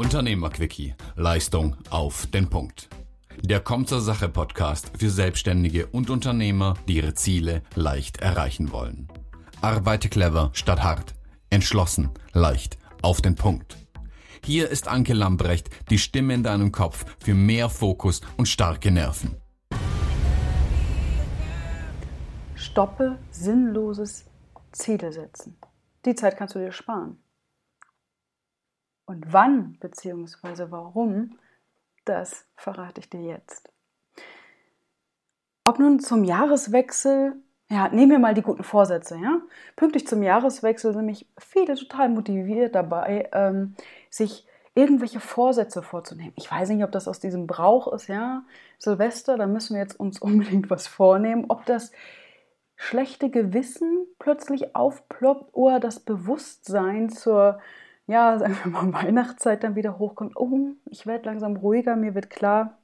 Unternehmerquickie. Leistung auf den Punkt. Der Kommt zur Sache Podcast für Selbstständige und Unternehmer, die ihre Ziele leicht erreichen wollen. Arbeite clever statt hart. Entschlossen, leicht, auf den Punkt. Hier ist Anke Lambrecht, die Stimme in deinem Kopf für mehr Fokus und starke Nerven. Stoppe sinnloses Ziele setzen. Die Zeit kannst du dir sparen. Und wann bzw. warum, das verrate ich dir jetzt. Ob nun zum Jahreswechsel, ja, nehmen wir mal die guten Vorsätze, ja. Pünktlich zum Jahreswechsel sind mich viele total motiviert dabei, ähm, sich irgendwelche Vorsätze vorzunehmen. Ich weiß nicht, ob das aus diesem Brauch ist, ja. Silvester, da müssen wir jetzt uns unbedingt was vornehmen. Ob das schlechte Gewissen plötzlich aufploppt oder das Bewusstsein zur, ja, wir mal, Weihnachtszeit dann wieder hochkommt. Oh, ich werde langsam ruhiger, mir wird klar,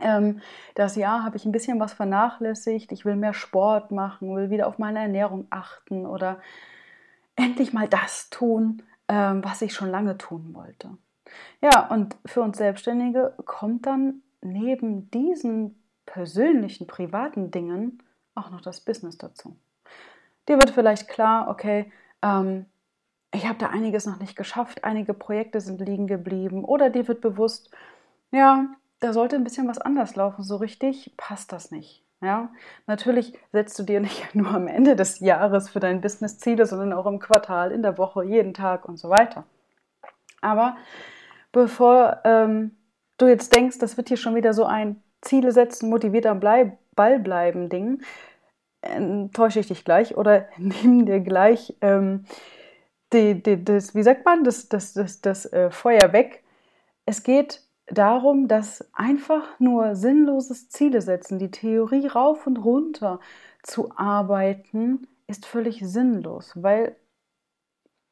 ähm, das Jahr habe ich ein bisschen was vernachlässigt, ich will mehr Sport machen, will wieder auf meine Ernährung achten oder endlich mal das tun, ähm, was ich schon lange tun wollte. Ja, und für uns Selbstständige kommt dann neben diesen persönlichen, privaten Dingen auch noch das Business dazu. Dir wird vielleicht klar, okay, ähm, ich habe da einiges noch nicht geschafft, einige Projekte sind liegen geblieben oder dir wird bewusst, ja, da sollte ein bisschen was anders laufen, so richtig passt das nicht. Ja, natürlich setzt du dir nicht nur am Ende des Jahres für dein Business Ziele, sondern auch im Quartal, in der Woche, jeden Tag und so weiter. Aber bevor ähm, du jetzt denkst, das wird hier schon wieder so ein Ziele setzen, motiviert am Ball bleiben Ding, enttäusche ich dich gleich oder nimm dir gleich ähm, die, die, das, wie sagt man, das, das, das, das äh, Feuer weg. Es geht darum, dass einfach nur sinnloses Ziele setzen, die Theorie rauf und runter zu arbeiten, ist völlig sinnlos, weil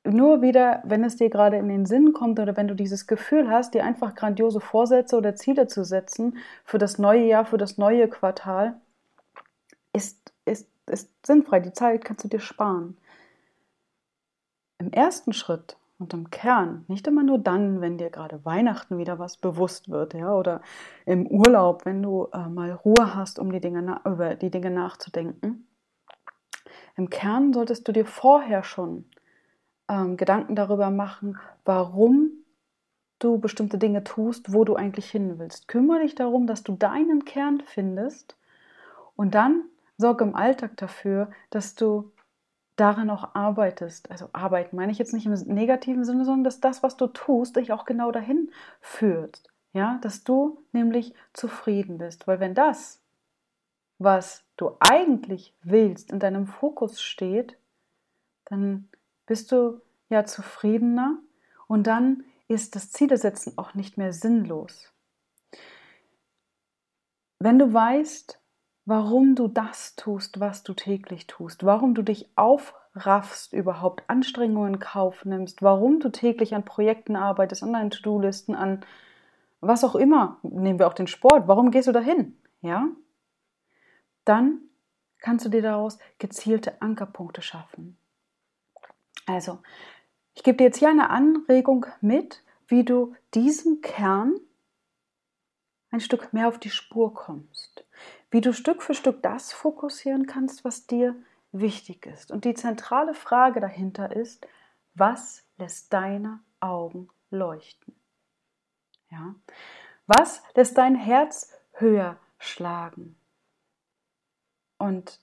nur wieder, wenn es dir gerade in den Sinn kommt oder wenn du dieses Gefühl hast, dir einfach grandiose Vorsätze oder Ziele zu setzen für das neue Jahr, für das neue Quartal, ist, ist, ist sinnfrei. Die Zeit kannst du dir sparen. Im ersten Schritt und im Kern, nicht immer nur dann, wenn dir gerade Weihnachten wieder was bewusst wird, ja, oder im Urlaub, wenn du äh, mal Ruhe hast, um die Dinge über die Dinge nachzudenken. Im Kern solltest du dir vorher schon ähm, Gedanken darüber machen, warum du bestimmte Dinge tust, wo du eigentlich hin willst. Kümmere dich darum, dass du deinen Kern findest und dann sorge im Alltag dafür, dass du daran auch arbeitest. Also arbeiten meine ich jetzt nicht im negativen Sinne, sondern dass das, was du tust, dich auch genau dahin führt. Ja, dass du nämlich zufrieden bist. Weil wenn das, was du eigentlich willst, in deinem Fokus steht, dann bist du ja zufriedener und dann ist das Zielesetzen auch nicht mehr sinnlos. Wenn du weißt, warum du das tust, was du täglich tust, warum du dich aufraffst, überhaupt Anstrengungen in Kauf nimmst, warum du täglich an Projekten arbeitest, an deinen To-Do-Listen, an was auch immer, nehmen wir auch den Sport, warum gehst du dahin? Ja? Dann kannst du dir daraus gezielte Ankerpunkte schaffen. Also, ich gebe dir jetzt hier eine Anregung mit, wie du diesem Kern ein Stück mehr auf die Spur kommst wie du Stück für Stück das fokussieren kannst, was dir wichtig ist. Und die zentrale Frage dahinter ist, was lässt deine Augen leuchten? Ja? Was lässt dein Herz höher schlagen? Und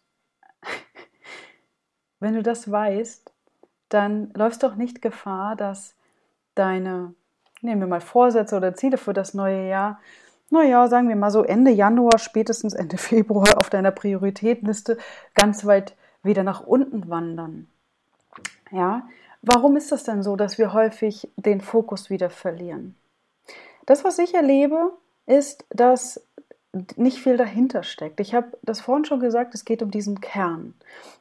wenn du das weißt, dann läufst du auch nicht Gefahr, dass deine, nehmen wir mal Vorsätze oder Ziele für das neue Jahr, naja, sagen wir mal so Ende Januar, spätestens Ende Februar auf deiner Prioritätenliste ganz weit wieder nach unten wandern. Ja, warum ist das denn so, dass wir häufig den Fokus wieder verlieren? Das, was ich erlebe, ist, dass nicht viel dahinter steckt. Ich habe das vorhin schon gesagt, es geht um diesen Kern.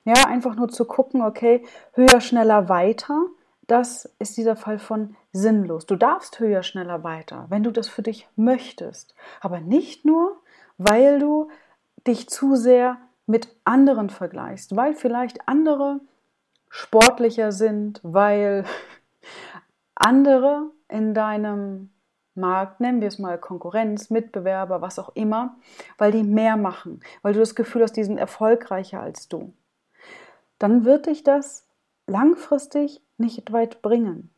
Ja, einfach nur zu gucken, okay, höher, schneller, weiter das ist dieser Fall von sinnlos. Du darfst höher, schneller, weiter, wenn du das für dich möchtest. Aber nicht nur, weil du dich zu sehr mit anderen vergleichst, weil vielleicht andere sportlicher sind, weil andere in deinem Markt, nennen wir es mal Konkurrenz, Mitbewerber, was auch immer, weil die mehr machen, weil du das Gefühl hast, die sind erfolgreicher als du, dann wird dich das langfristig nicht weit bringen.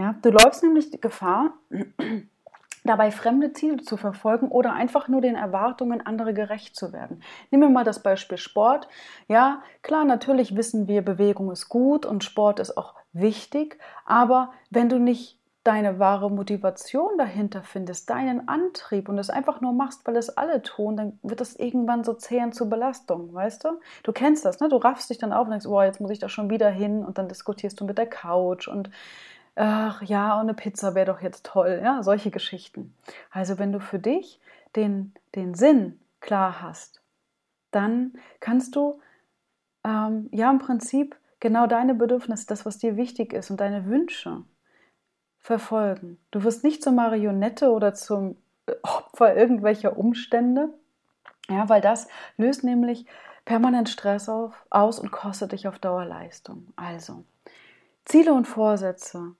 Ja, du läufst nämlich die Gefahr, dabei fremde Ziele zu verfolgen oder einfach nur den Erwartungen anderer gerecht zu werden. Nehmen wir mal das Beispiel Sport. Ja, klar, natürlich wissen wir, Bewegung ist gut und Sport ist auch wichtig, aber wenn du nicht deine wahre Motivation dahinter findest, deinen Antrieb und es einfach nur machst, weil es alle tun, dann wird das irgendwann so zähen zur Belastung, weißt du? Du kennst das, ne? Du raffst dich dann auf und denkst, oh, jetzt muss ich da schon wieder hin und dann diskutierst du mit der Couch und ach ja, und eine Pizza wäre doch jetzt toll, ja, solche Geschichten. Also wenn du für dich den, den Sinn klar hast, dann kannst du ähm, ja im Prinzip genau deine Bedürfnisse, das, was dir wichtig ist und deine Wünsche verfolgen. Du wirst nicht zur Marionette oder zum Opfer irgendwelcher Umstände, ja, weil das löst nämlich permanent Stress auf, aus und kostet dich auf Dauer Leistung. Also, Ziele und Vorsätze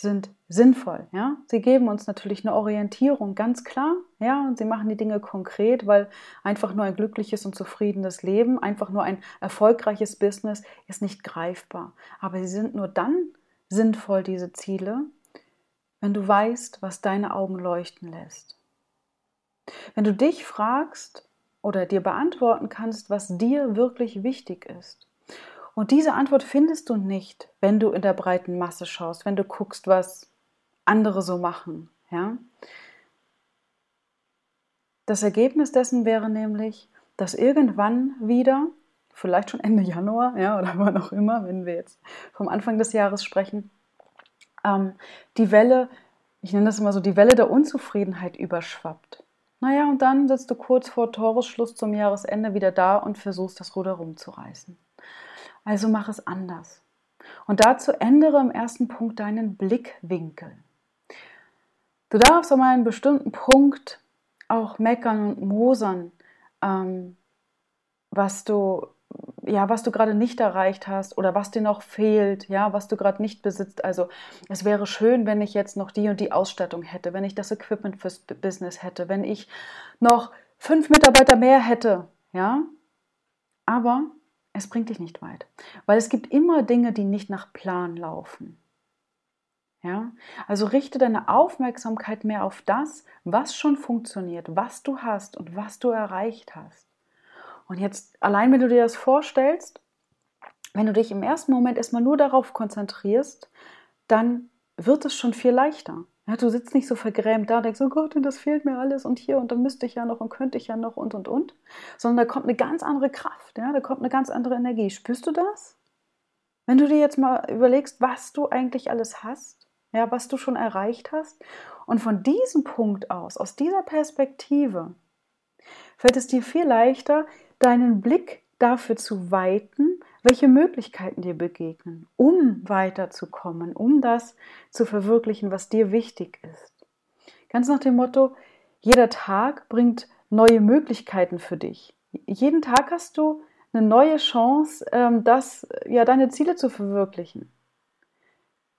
sind sinnvoll, ja. Sie geben uns natürlich eine Orientierung, ganz klar, ja, und sie machen die Dinge konkret, weil einfach nur ein glückliches und zufriedenes Leben, einfach nur ein erfolgreiches Business ist nicht greifbar. Aber sie sind nur dann sinnvoll, diese Ziele, wenn du weißt, was deine Augen leuchten lässt. Wenn du dich fragst oder dir beantworten kannst, was dir wirklich wichtig ist. Und diese Antwort findest du nicht, wenn du in der breiten Masse schaust, wenn du guckst, was andere so machen. Ja? Das Ergebnis dessen wäre nämlich, dass irgendwann wieder, vielleicht schon Ende Januar, ja, oder wann auch immer, wenn wir jetzt vom Anfang des Jahres sprechen, ähm, die Welle, ich nenne das immer so, die Welle der Unzufriedenheit überschwappt. Naja, und dann sitzt du kurz vor Toresschluss zum Jahresende wieder da und versuchst, das Ruder rumzureißen. Also mach es anders. Und dazu ändere im ersten Punkt deinen Blickwinkel. Du darfst an einem bestimmten Punkt auch meckern und mosern, ähm, was du ja, was du gerade nicht erreicht hast oder was dir noch fehlt, ja, was du gerade nicht besitzt. Also es wäre schön, wenn ich jetzt noch die und die Ausstattung hätte, wenn ich das Equipment fürs Business hätte, wenn ich noch fünf Mitarbeiter mehr hätte, ja. Aber es bringt dich nicht weit, weil es gibt immer Dinge, die nicht nach Plan laufen. Ja? Also richte deine Aufmerksamkeit mehr auf das, was schon funktioniert, was du hast und was du erreicht hast. Und jetzt allein, wenn du dir das vorstellst, wenn du dich im ersten Moment erstmal nur darauf konzentrierst, dann wird es schon viel leichter. Ja, du sitzt nicht so vergrämt da, denkst, oh Gott, das fehlt mir alles und hier und da müsste ich ja noch und könnte ich ja noch und und und, sondern da kommt eine ganz andere Kraft, ja, da kommt eine ganz andere Energie. Spürst du das? Wenn du dir jetzt mal überlegst, was du eigentlich alles hast, ja, was du schon erreicht hast und von diesem Punkt aus, aus dieser Perspektive, fällt es dir viel leichter, deinen Blick dafür zu weiten, welche Möglichkeiten dir begegnen, um weiterzukommen, um das zu verwirklichen, was dir wichtig ist. Ganz nach dem Motto, jeder Tag bringt neue Möglichkeiten für dich. Jeden Tag hast du eine neue Chance, ähm, das, ja, deine Ziele zu verwirklichen.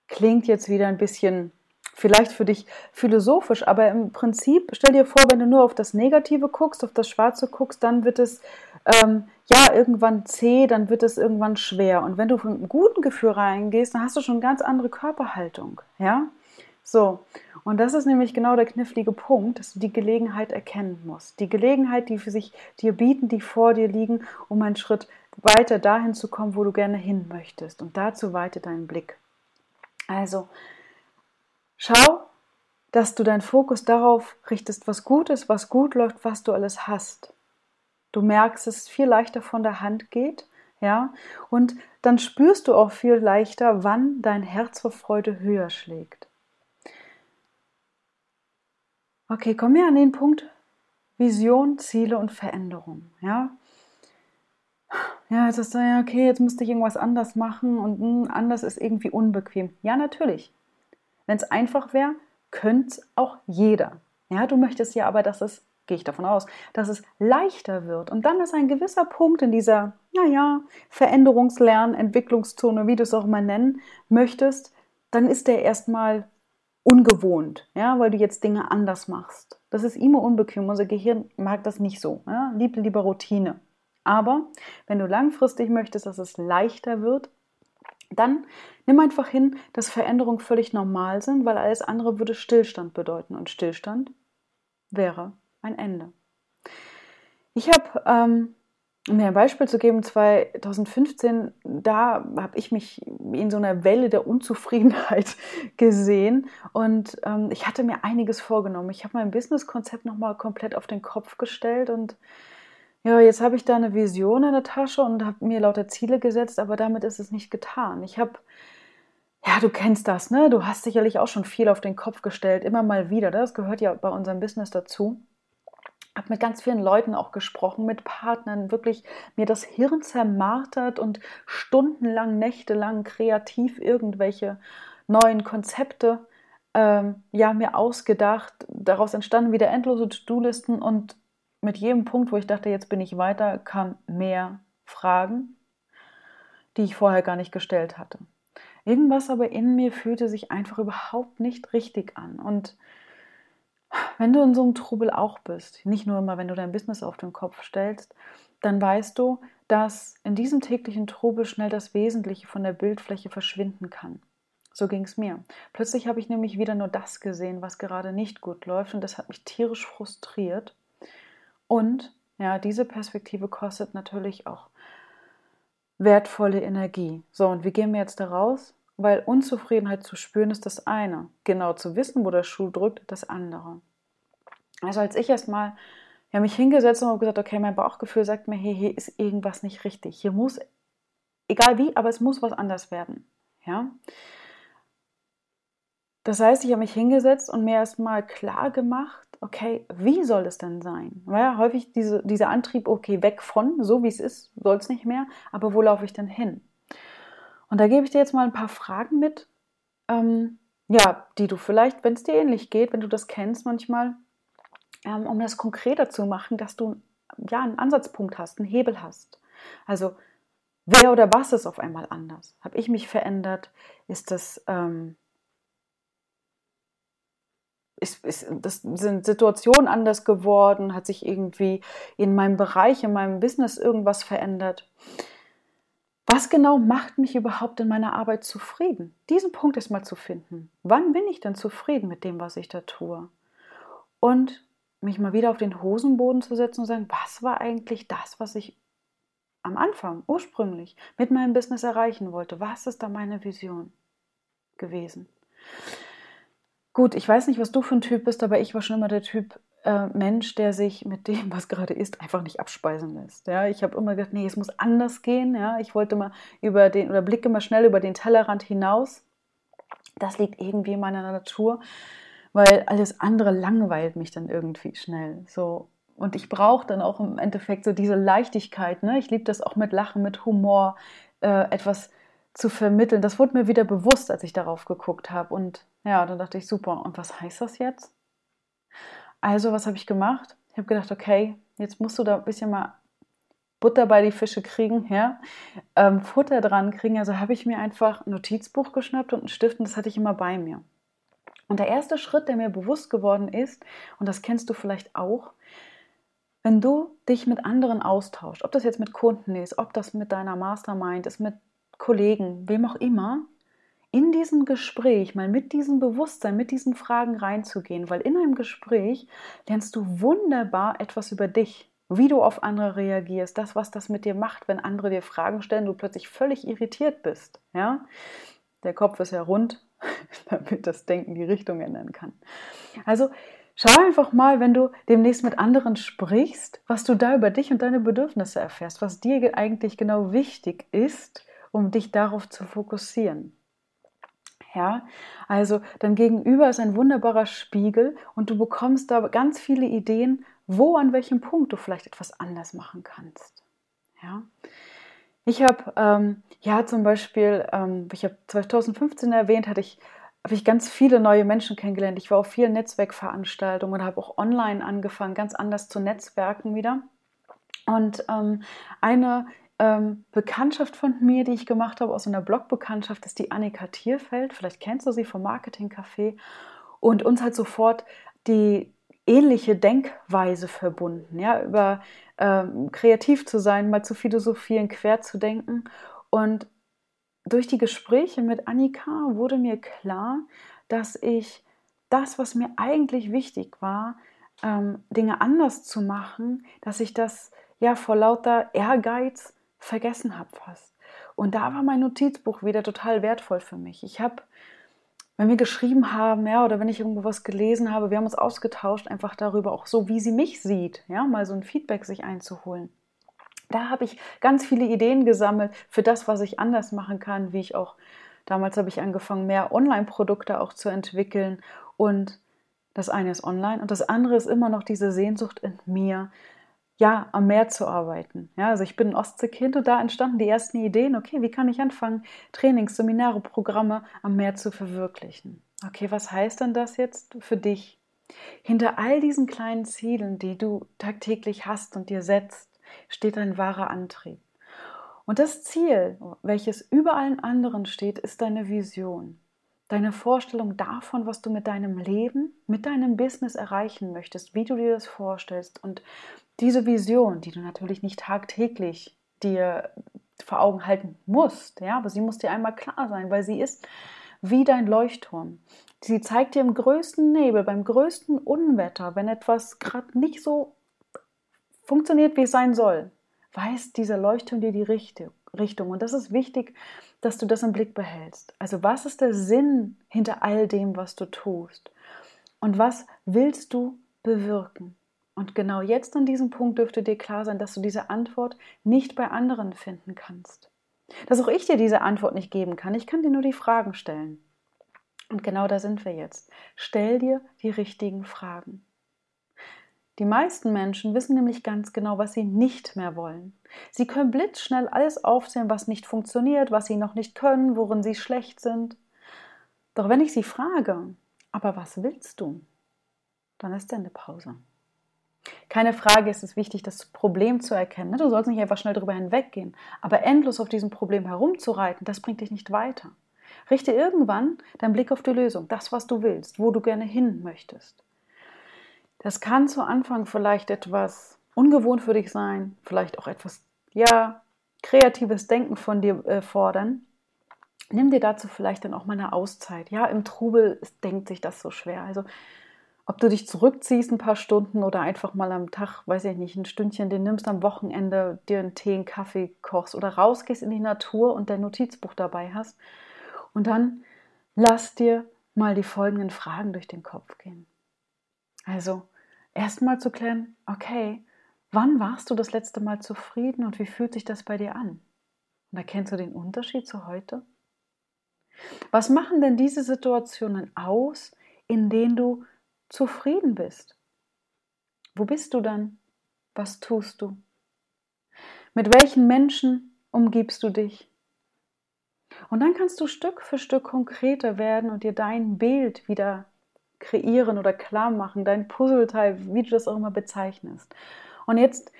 Klingt jetzt wieder ein bisschen vielleicht für dich philosophisch, aber im Prinzip stell dir vor, wenn du nur auf das Negative guckst, auf das Schwarze guckst, dann wird es ähm, ja irgendwann zäh, dann wird es irgendwann schwer. Und wenn du von einem guten Gefühl reingehst, dann hast du schon eine ganz andere Körperhaltung. Ja, so. Und das ist nämlich genau der knifflige Punkt, dass du die Gelegenheit erkennen musst. Die Gelegenheit, die für sich dir bieten, die vor dir liegen, um einen Schritt weiter dahin zu kommen, wo du gerne hin möchtest. Und dazu weite deinen Blick. Also, Schau, dass du deinen Fokus darauf richtest, was gut ist, was gut läuft, was du alles hast. Du merkst, dass es viel leichter von der Hand geht, ja, und dann spürst du auch viel leichter, wann dein Herz vor Freude höher schlägt. Okay, komm mir an den Punkt Vision, Ziele und Veränderung, ja. Ja, jetzt ist ja okay, jetzt müsste ich irgendwas anders machen und mh, hm, anders ist irgendwie unbequem. Ja, natürlich. Wenn es einfach wäre, könnte es auch jeder. Ja, du möchtest ja aber, dass es, gehe ich davon aus, dass es leichter wird. Und dann ist ein gewisser Punkt in dieser, naja, Veränderungslern, Entwicklungszone, wie du es auch mal nennen möchtest, dann ist der erstmal ungewohnt, ja, weil du jetzt Dinge anders machst. Das ist immer unbequem. Unser Gehirn mag das nicht so. Ja? Liebt lieber Routine. Aber wenn du langfristig möchtest, dass es leichter wird, dann nimm einfach hin, dass Veränderungen völlig normal sind, weil alles andere würde Stillstand bedeuten. Und Stillstand wäre ein Ende. Ich habe ähm, um mir ein Beispiel zu geben, 2015, da habe ich mich in so einer Welle der Unzufriedenheit gesehen und ähm, ich hatte mir einiges vorgenommen. Ich habe mein Businesskonzept nochmal komplett auf den Kopf gestellt und ja, jetzt habe ich da eine Vision in der Tasche und habe mir lauter Ziele gesetzt, aber damit ist es nicht getan. Ich habe, ja, du kennst das, ne? Du hast sicherlich auch schon viel auf den Kopf gestellt, immer mal wieder. Das gehört ja bei unserem Business dazu habe mit ganz vielen Leuten auch gesprochen, mit Partnern, wirklich mir das Hirn zermartert und stundenlang, nächtelang kreativ irgendwelche neuen Konzepte ähm, ja, mir ausgedacht. Daraus entstanden wieder endlose To-Do-Listen und mit jedem Punkt, wo ich dachte, jetzt bin ich weiter, kam mehr Fragen, die ich vorher gar nicht gestellt hatte. Irgendwas aber in mir fühlte sich einfach überhaupt nicht richtig an und wenn du in so einem Trubel auch bist, nicht nur immer, wenn du dein Business auf den Kopf stellst, dann weißt du, dass in diesem täglichen Trubel schnell das Wesentliche von der Bildfläche verschwinden kann. So ging es mir. Plötzlich habe ich nämlich wieder nur das gesehen, was gerade nicht gut läuft und das hat mich tierisch frustriert. Und ja, diese Perspektive kostet natürlich auch wertvolle Energie. So, und wie gehen wir jetzt da raus? Weil Unzufriedenheit zu spüren ist das eine. Genau zu wissen, wo der Schuh drückt, das andere. Also als ich erstmal ja, mich hingesetzt und habe gesagt, okay, mein Bauchgefühl sagt mir, hey, hier ist irgendwas nicht richtig. Hier muss, egal wie, aber es muss was anders werden. Ja. Das heißt, ich habe mich hingesetzt und mir erstmal klar gemacht, okay, wie soll es denn sein? Weil ja häufig diese, dieser Antrieb, okay, weg von, so wie es ist, soll es nicht mehr, aber wo laufe ich denn hin? Und da gebe ich dir jetzt mal ein paar Fragen mit, ähm, ja, die du vielleicht, wenn es dir ähnlich geht, wenn du das kennst manchmal, ähm, um das konkreter zu machen, dass du ja einen Ansatzpunkt hast, einen Hebel hast. Also wer oder was ist auf einmal anders? Habe ich mich verändert? Ist das ähm, ist, ist, das sind Situationen anders geworden? Hat sich irgendwie in meinem Bereich, in meinem Business irgendwas verändert? Was genau macht mich überhaupt in meiner Arbeit zufrieden? Diesen Punkt ist mal zu finden. Wann bin ich denn zufrieden mit dem, was ich da tue? Und mich mal wieder auf den Hosenboden zu setzen und sagen, was war eigentlich das, was ich am Anfang, ursprünglich, mit meinem Business erreichen wollte? Was ist da meine Vision gewesen? Gut, ich weiß nicht, was du für ein Typ bist, aber ich war schon immer der Typ, äh, Mensch, der sich mit dem, was gerade ist, einfach nicht abspeisen lässt. Ja, ich habe immer gedacht, nee, es muss anders gehen. Ja, ich wollte mal über den oder blicke mal schnell über den Tellerrand hinaus. Das liegt irgendwie in meiner Natur, weil alles andere langweilt mich dann irgendwie schnell. So und ich brauche dann auch im Endeffekt so diese Leichtigkeit. Ne? Ich liebe das auch mit Lachen, mit Humor, äh, etwas zu vermitteln. Das wurde mir wieder bewusst, als ich darauf geguckt habe. Und ja, dann dachte ich, super. Und was heißt das jetzt? Also, was habe ich gemacht? Ich habe gedacht, okay, jetzt musst du da ein bisschen mal Butter bei die Fische kriegen, ja, ähm, Futter dran kriegen. Also habe ich mir einfach ein Notizbuch geschnappt und einen Stift und das hatte ich immer bei mir. Und der erste Schritt, der mir bewusst geworden ist, und das kennst du vielleicht auch, wenn du dich mit anderen austauschst, ob das jetzt mit Kunden ist, ob das mit deiner Mastermind ist, mit Kollegen, wem auch immer, in diesem Gespräch mal mit diesem Bewusstsein, mit diesen Fragen reinzugehen, weil in einem Gespräch lernst du wunderbar etwas über dich, wie du auf andere reagierst, das, was das mit dir macht, wenn andere dir Fragen stellen, du plötzlich völlig irritiert bist. Ja? Der Kopf ist ja rund, damit das Denken die Richtung ändern kann. Also schau einfach mal, wenn du demnächst mit anderen sprichst, was du da über dich und deine Bedürfnisse erfährst, was dir eigentlich genau wichtig ist, um dich darauf zu fokussieren. Ja, also dein Gegenüber ist ein wunderbarer Spiegel und du bekommst da ganz viele Ideen, wo an welchem Punkt du vielleicht etwas anders machen kannst. Ja, ich habe ähm, ja zum Beispiel, ähm, ich habe 2015 erwähnt, hatte ich habe ich ganz viele neue Menschen kennengelernt. Ich war auf vielen Netzwerkveranstaltungen und habe auch online angefangen, ganz anders zu netzwerken wieder. Und ähm, eine ähm, Bekanntschaft von mir, die ich gemacht habe aus einer Blogbekanntschaft, ist die Annika Tierfeld. Vielleicht kennst du sie vom Marketing Café. Und uns halt sofort die ähnliche Denkweise verbunden, ja, über ähm, kreativ zu sein, mal zu philosophieren, quer zu denken. Und durch die Gespräche mit Annika wurde mir klar, dass ich das, was mir eigentlich wichtig war, ähm, Dinge anders zu machen, dass ich das ja vor lauter Ehrgeiz vergessen habe fast. Und da war mein Notizbuch wieder total wertvoll für mich. Ich habe, wenn wir geschrieben haben, ja, oder wenn ich irgendwo was gelesen habe, wir haben uns ausgetauscht, einfach darüber, auch so, wie sie mich sieht, ja, mal so ein Feedback sich einzuholen. Da habe ich ganz viele Ideen gesammelt für das, was ich anders machen kann, wie ich auch damals habe ich angefangen, mehr Online-Produkte auch zu entwickeln und das eine ist online und das andere ist immer noch diese Sehnsucht in mir, ja, am Meer zu arbeiten. Ja, also ich bin ein Ostseekind und da entstanden die ersten Ideen, okay, wie kann ich anfangen, Trainings, Seminare, Programme am Meer zu verwirklichen? Okay, was heißt denn das jetzt für dich? Hinter all diesen kleinen Zielen, die du tagtäglich hast und dir setzt, steht ein wahrer Antrieb. Und das Ziel, welches über allen anderen steht, ist deine Vision. Deine Vorstellung davon, was du mit deinem Leben, mit deinem Business erreichen möchtest, wie du dir das vorstellst. Und diese Vision, die du natürlich nicht tagtäglich dir vor Augen halten musst, ja, aber sie muss dir einmal klar sein, weil sie ist wie dein Leuchtturm. Sie zeigt dir im größten Nebel, beim größten Unwetter, wenn etwas gerade nicht so funktioniert, wie es sein soll, weiß dieser Leuchtturm dir die Richtung. Und das ist wichtig, dass du das im Blick behältst. Also was ist der Sinn hinter all dem, was du tust? Und was willst du bewirken? Und genau jetzt an diesem Punkt dürfte dir klar sein, dass du diese Antwort nicht bei anderen finden kannst. Dass auch ich dir diese Antwort nicht geben kann. Ich kann dir nur die Fragen stellen. Und genau da sind wir jetzt. Stell dir die richtigen Fragen. Die meisten Menschen wissen nämlich ganz genau, was sie nicht mehr wollen. Sie können blitzschnell alles aufzählen, was nicht funktioniert, was sie noch nicht können, worin sie schlecht sind. Doch wenn ich sie frage, aber was willst du? Dann ist eine Pause. Keine Frage ist es wichtig, das Problem zu erkennen. Du sollst nicht einfach schnell darüber hinweggehen. Aber endlos auf diesem Problem herumzureiten, das bringt dich nicht weiter. Richte irgendwann deinen Blick auf die Lösung, das, was du willst, wo du gerne hin möchtest. Das kann zu Anfang vielleicht etwas ungewohnt für dich sein, vielleicht auch etwas, ja, kreatives Denken von dir äh, fordern. Nimm dir dazu vielleicht dann auch mal eine Auszeit. Ja, im Trubel denkt sich das so schwer. Also ob du dich zurückziehst ein paar Stunden oder einfach mal am Tag, weiß ich nicht, ein Stündchen den nimmst am Wochenende, dir einen Tee, einen Kaffee kochst oder rausgehst in die Natur und dein Notizbuch dabei hast. Und dann lass dir mal die folgenden Fragen durch den Kopf gehen. Also erstmal zu klären, okay, wann warst du das letzte Mal zufrieden und wie fühlt sich das bei dir an? Und erkennst du den Unterschied zu heute? Was machen denn diese Situationen aus, in denen du zufrieden bist. Wo bist du dann? Was tust du? Mit welchen Menschen umgibst du dich? Und dann kannst du Stück für Stück konkreter werden und dir dein Bild wieder kreieren oder klar machen, dein Puzzleteil, wie du das auch immer bezeichnest. Und jetzt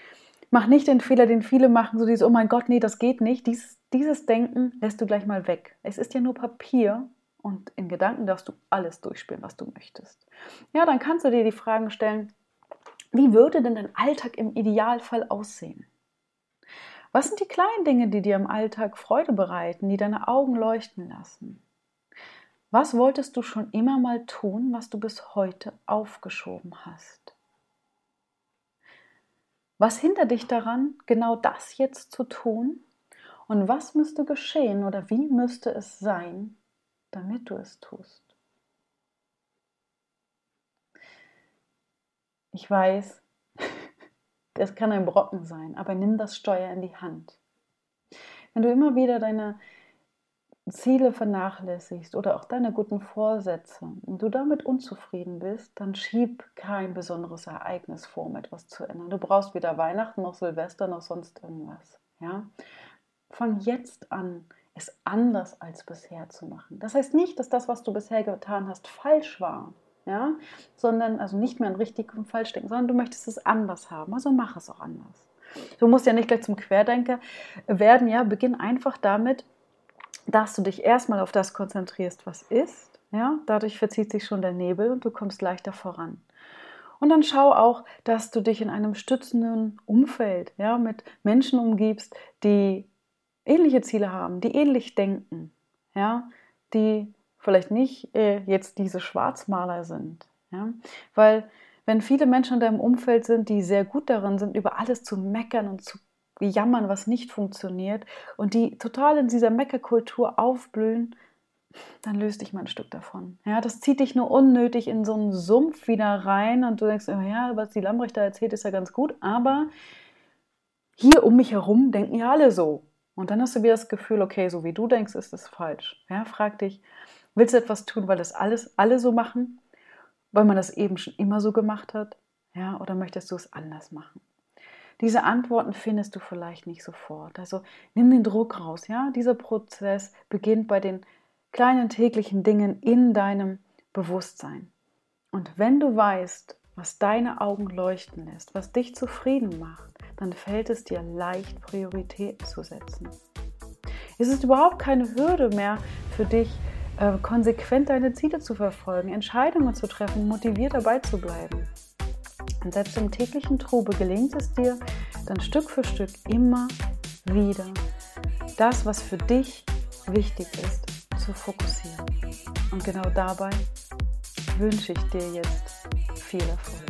mach nicht den Fehler, den viele machen, so dieses, oh mein Gott, nee, das geht nicht. Dies, dieses Denken lässt du gleich mal weg. Es ist ja nur Papier und in Gedanken darfst du alles durchspielen, was du möchtest. Ja, dann kannst du dir die Fragen stellen, wie würde denn dein Alltag im Idealfall aussehen? Was sind die kleinen Dinge, die dir im Alltag Freude bereiten, die deine Augen leuchten lassen? Was wolltest du schon immer mal tun, was du bis heute aufgeschoben hast? Was hindert dich daran, genau das jetzt zu tun? Und was müsste geschehen oder wie müsste es sein, damit du es tust. Ich weiß, das kann ein Brocken sein, aber nimm das Steuer in die Hand. Wenn du immer wieder deine Ziele vernachlässigst oder auch deine guten Vorsätze und du damit unzufrieden bist, dann schieb kein besonderes Ereignis vor, um etwas zu ändern. Du brauchst weder Weihnachten noch Silvester noch sonst irgendwas. Ja? Fang jetzt an, es anders als bisher zu machen. Das heißt nicht, dass das, was du bisher getan hast, falsch war, ja, sondern also nicht mehr an richtig und falsch denken, sondern du möchtest es anders haben, also mach es auch anders. Du musst ja nicht gleich zum Querdenker werden, ja, beginn einfach damit, dass du dich erstmal auf das konzentrierst, was ist, ja, dadurch verzieht sich schon der Nebel und du kommst leichter voran. Und dann schau auch, dass du dich in einem stützenden Umfeld, ja, mit Menschen umgibst, die ähnliche Ziele haben, die ähnlich denken, ja, die vielleicht nicht äh, jetzt diese Schwarzmaler sind, ja, weil wenn viele Menschen in deinem Umfeld sind, die sehr gut darin sind, über alles zu meckern und zu jammern, was nicht funktioniert und die total in dieser Meckerkultur aufblühen, dann löst dich mal ein Stück davon. Ja, das zieht dich nur unnötig in so einen Sumpf wieder rein und du denkst, oh ja, was die Lambrecht da erzählt, ist ja ganz gut, aber hier um mich herum denken ja alle so. Und dann hast du wieder das Gefühl, okay, so wie du denkst, ist es falsch. Ja, frag dich, willst du etwas tun, weil das alles alle so machen? Weil man das eben schon immer so gemacht hat? Ja, oder möchtest du es anders machen? Diese Antworten findest du vielleicht nicht sofort. Also nimm den Druck raus, ja? Dieser Prozess beginnt bei den kleinen täglichen Dingen in deinem Bewusstsein. Und wenn du weißt, was deine Augen leuchten lässt, was dich zufrieden macht, dann fällt es dir leicht, Prioritäten zu setzen. Es ist überhaupt keine Hürde mehr für dich, äh, konsequent deine Ziele zu verfolgen, Entscheidungen zu treffen, motiviert dabei zu bleiben. Und selbst im täglichen Trube gelingt es dir, dann Stück für Stück immer wieder das, was für dich wichtig ist, zu fokussieren. Und genau dabei wünsche ich dir jetzt viel Erfolg.